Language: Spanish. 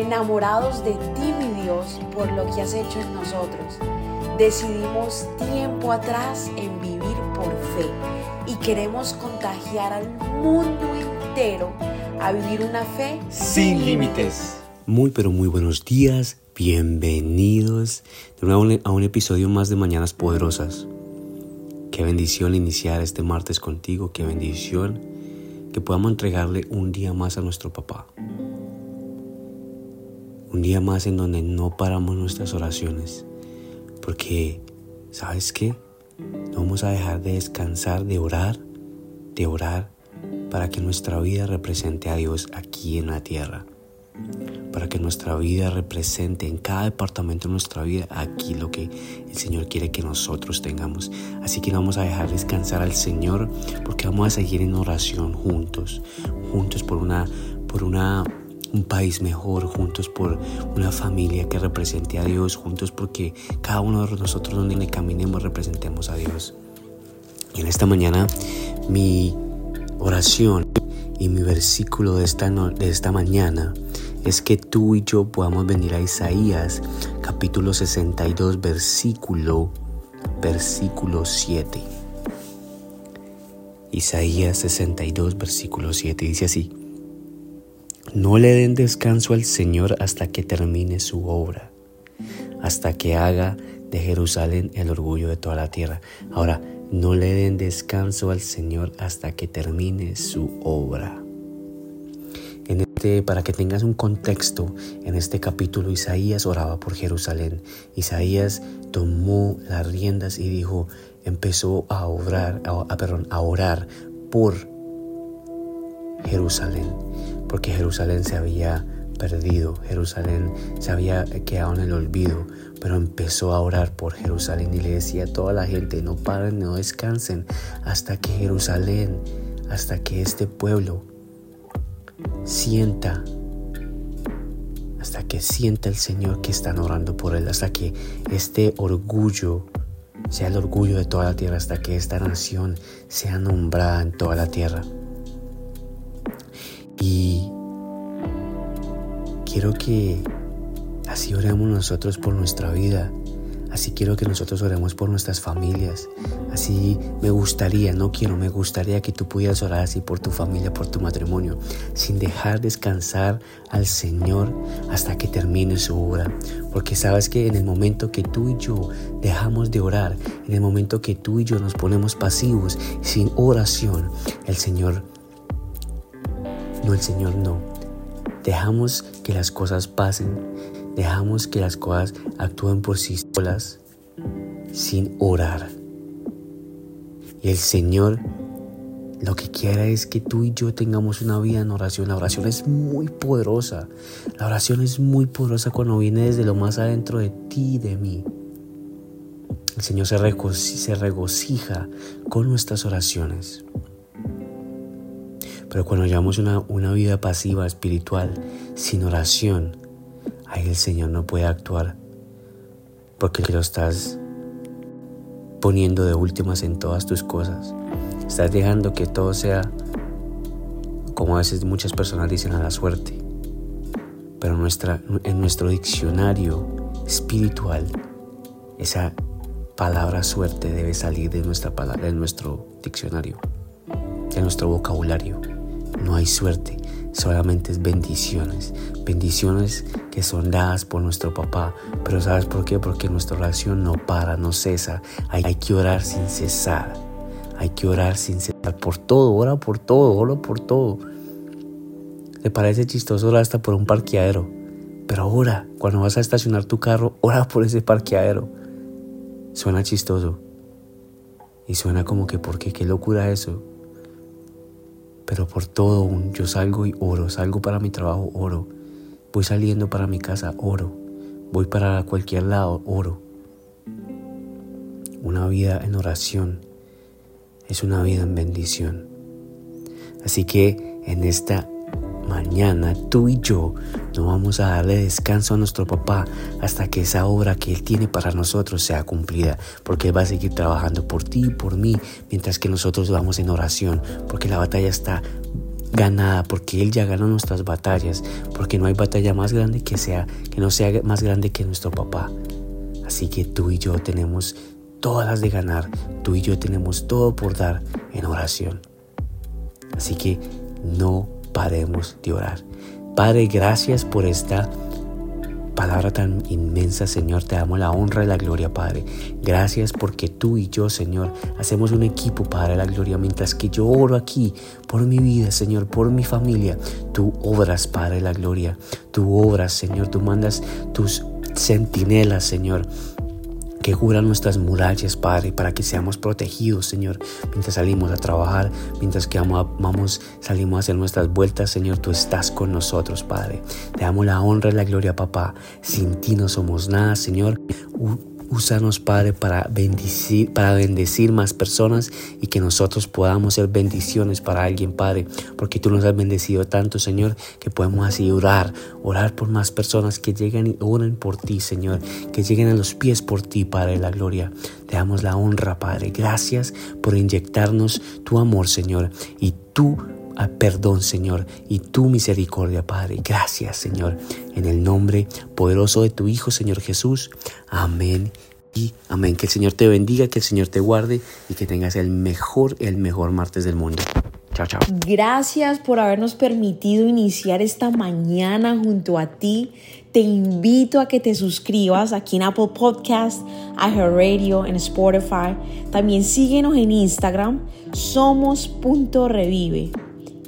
enamorados de ti, mi Dios, por lo que has hecho en nosotros. Decidimos tiempo atrás en vivir por fe y queremos contagiar al mundo entero a vivir una fe sin límites. Muy pero muy buenos días, bienvenidos de nuevo a un episodio más de Mañanas Poderosas. Qué bendición iniciar este martes contigo, qué bendición que podamos entregarle un día más a nuestro papá. Un día más en donde no paramos nuestras oraciones. Porque, ¿sabes qué? No vamos a dejar de descansar, de orar, de orar para que nuestra vida represente a Dios aquí en la tierra. Para que nuestra vida represente en cada departamento de nuestra vida aquí lo que el Señor quiere que nosotros tengamos. Así que no vamos a dejar descansar al Señor porque vamos a seguir en oración juntos, juntos por una, por una un país mejor, juntos por una familia que represente a Dios, juntos porque cada uno de nosotros donde le caminemos representemos a Dios. Y en esta mañana mi oración y mi versículo de esta, de esta mañana es que tú y yo podamos venir a Isaías capítulo 62 versículo versículo 7. Isaías 62 versículo 7 dice así: no le den descanso al Señor hasta que termine su obra, hasta que haga de Jerusalén el orgullo de toda la tierra. Ahora, no le den descanso al Señor hasta que termine su obra. En este, para que tengas un contexto, en este capítulo Isaías oraba por Jerusalén. Isaías tomó las riendas y dijo, empezó a a, a orar por Jerusalén porque Jerusalén se había perdido, Jerusalén se había quedado en el olvido, pero empezó a orar por Jerusalén y le decía a toda la gente, no paren, no descansen, hasta que Jerusalén, hasta que este pueblo sienta, hasta que sienta el Señor que están orando por él, hasta que este orgullo sea el orgullo de toda la tierra, hasta que esta nación sea nombrada en toda la tierra. Y quiero que así oremos nosotros por nuestra vida. Así quiero que nosotros oremos por nuestras familias. Así me gustaría, no quiero, me gustaría que tú pudieras orar así por tu familia, por tu matrimonio, sin dejar descansar al Señor hasta que termine su obra. Porque sabes que en el momento que tú y yo dejamos de orar, en el momento que tú y yo nos ponemos pasivos, sin oración, el Señor el Señor no. Dejamos que las cosas pasen, dejamos que las cosas actúen por sí solas sin orar. Y el Señor lo que quiere es que tú y yo tengamos una vida en oración. La oración es muy poderosa. La oración es muy poderosa cuando viene desde lo más adentro de ti y de mí. El Señor se, se regocija con nuestras oraciones. Pero cuando llevamos una, una vida pasiva, espiritual, sin oración, ahí el Señor no puede actuar porque lo estás poniendo de últimas en todas tus cosas. Estás dejando que todo sea, como a veces muchas personas dicen, a la suerte. Pero nuestra, en nuestro diccionario espiritual, esa palabra suerte debe salir de, nuestra de nuestro diccionario, de nuestro vocabulario no hay suerte, solamente es bendiciones. Bendiciones que son dadas por nuestro papá. Pero ¿sabes por qué? Porque nuestra oración no para, no cesa. Hay, que orar sin cesar. Hay que orar sin cesar por todo, ora por todo, ora por todo. ¿Te parece chistoso orar hasta por un parqueadero? Pero ora, cuando vas a estacionar tu carro, ora por ese parqueadero. Suena chistoso. Y suena como que, ¿por qué? ¿Qué locura eso? Pero por todo yo salgo y oro, salgo para mi trabajo, oro, voy saliendo para mi casa, oro, voy para cualquier lado, oro. Una vida en oración es una vida en bendición. Así que en esta mañana tú y yo no vamos a darle descanso a nuestro papá hasta que esa obra que Él tiene para nosotros sea cumplida, porque Él va a seguir trabajando por ti y por mí, mientras que nosotros vamos en oración, porque la batalla está ganada, porque Él ya ganó nuestras batallas, porque no hay batalla más grande que sea, que no sea más grande que nuestro papá. Así que tú y yo tenemos todas las de ganar, tú y yo tenemos todo por dar en oración. Así que no paremos de orar. Padre, gracias por esta palabra tan inmensa, Señor. Te damos la honra y la gloria, Padre. Gracias porque tú y yo, Señor, hacemos un equipo, Padre, la gloria. Mientras que yo oro aquí por mi vida, Señor, por mi familia, tú obras, Padre, la gloria. Tú obras, Señor. Tú mandas tus centinelas, Señor, que nuestras murallas, Padre, para que seamos protegidos, Señor, mientras salimos a trabajar, mientras que vamos, salimos a hacer nuestras vueltas, Señor, tú estás con nosotros, Padre. Te damos la honra y la gloria, papá. Sin ti no somos nada, Señor. Úsanos, Padre, para bendecir, para bendecir más personas y que nosotros podamos ser bendiciones para alguien, Padre, porque tú nos has bendecido tanto, Señor, que podemos así orar, orar por más personas que lleguen y oren por ti, Señor, que lleguen a los pies por ti, Padre, la gloria. Te damos la honra, Padre. Gracias por inyectarnos tu amor, Señor, y tú perdón, Señor, y tu misericordia, Padre. Gracias, Señor, en el nombre poderoso de tu Hijo, Señor Jesús. Amén. Y amén. Que el Señor te bendiga, que el Señor te guarde y que tengas el mejor, el mejor martes del mundo. Chao, chao. Gracias por habernos permitido iniciar esta mañana junto a ti. Te invito a que te suscribas aquí en Apple Podcast, Radio, en Spotify. También síguenos en Instagram, somos.revive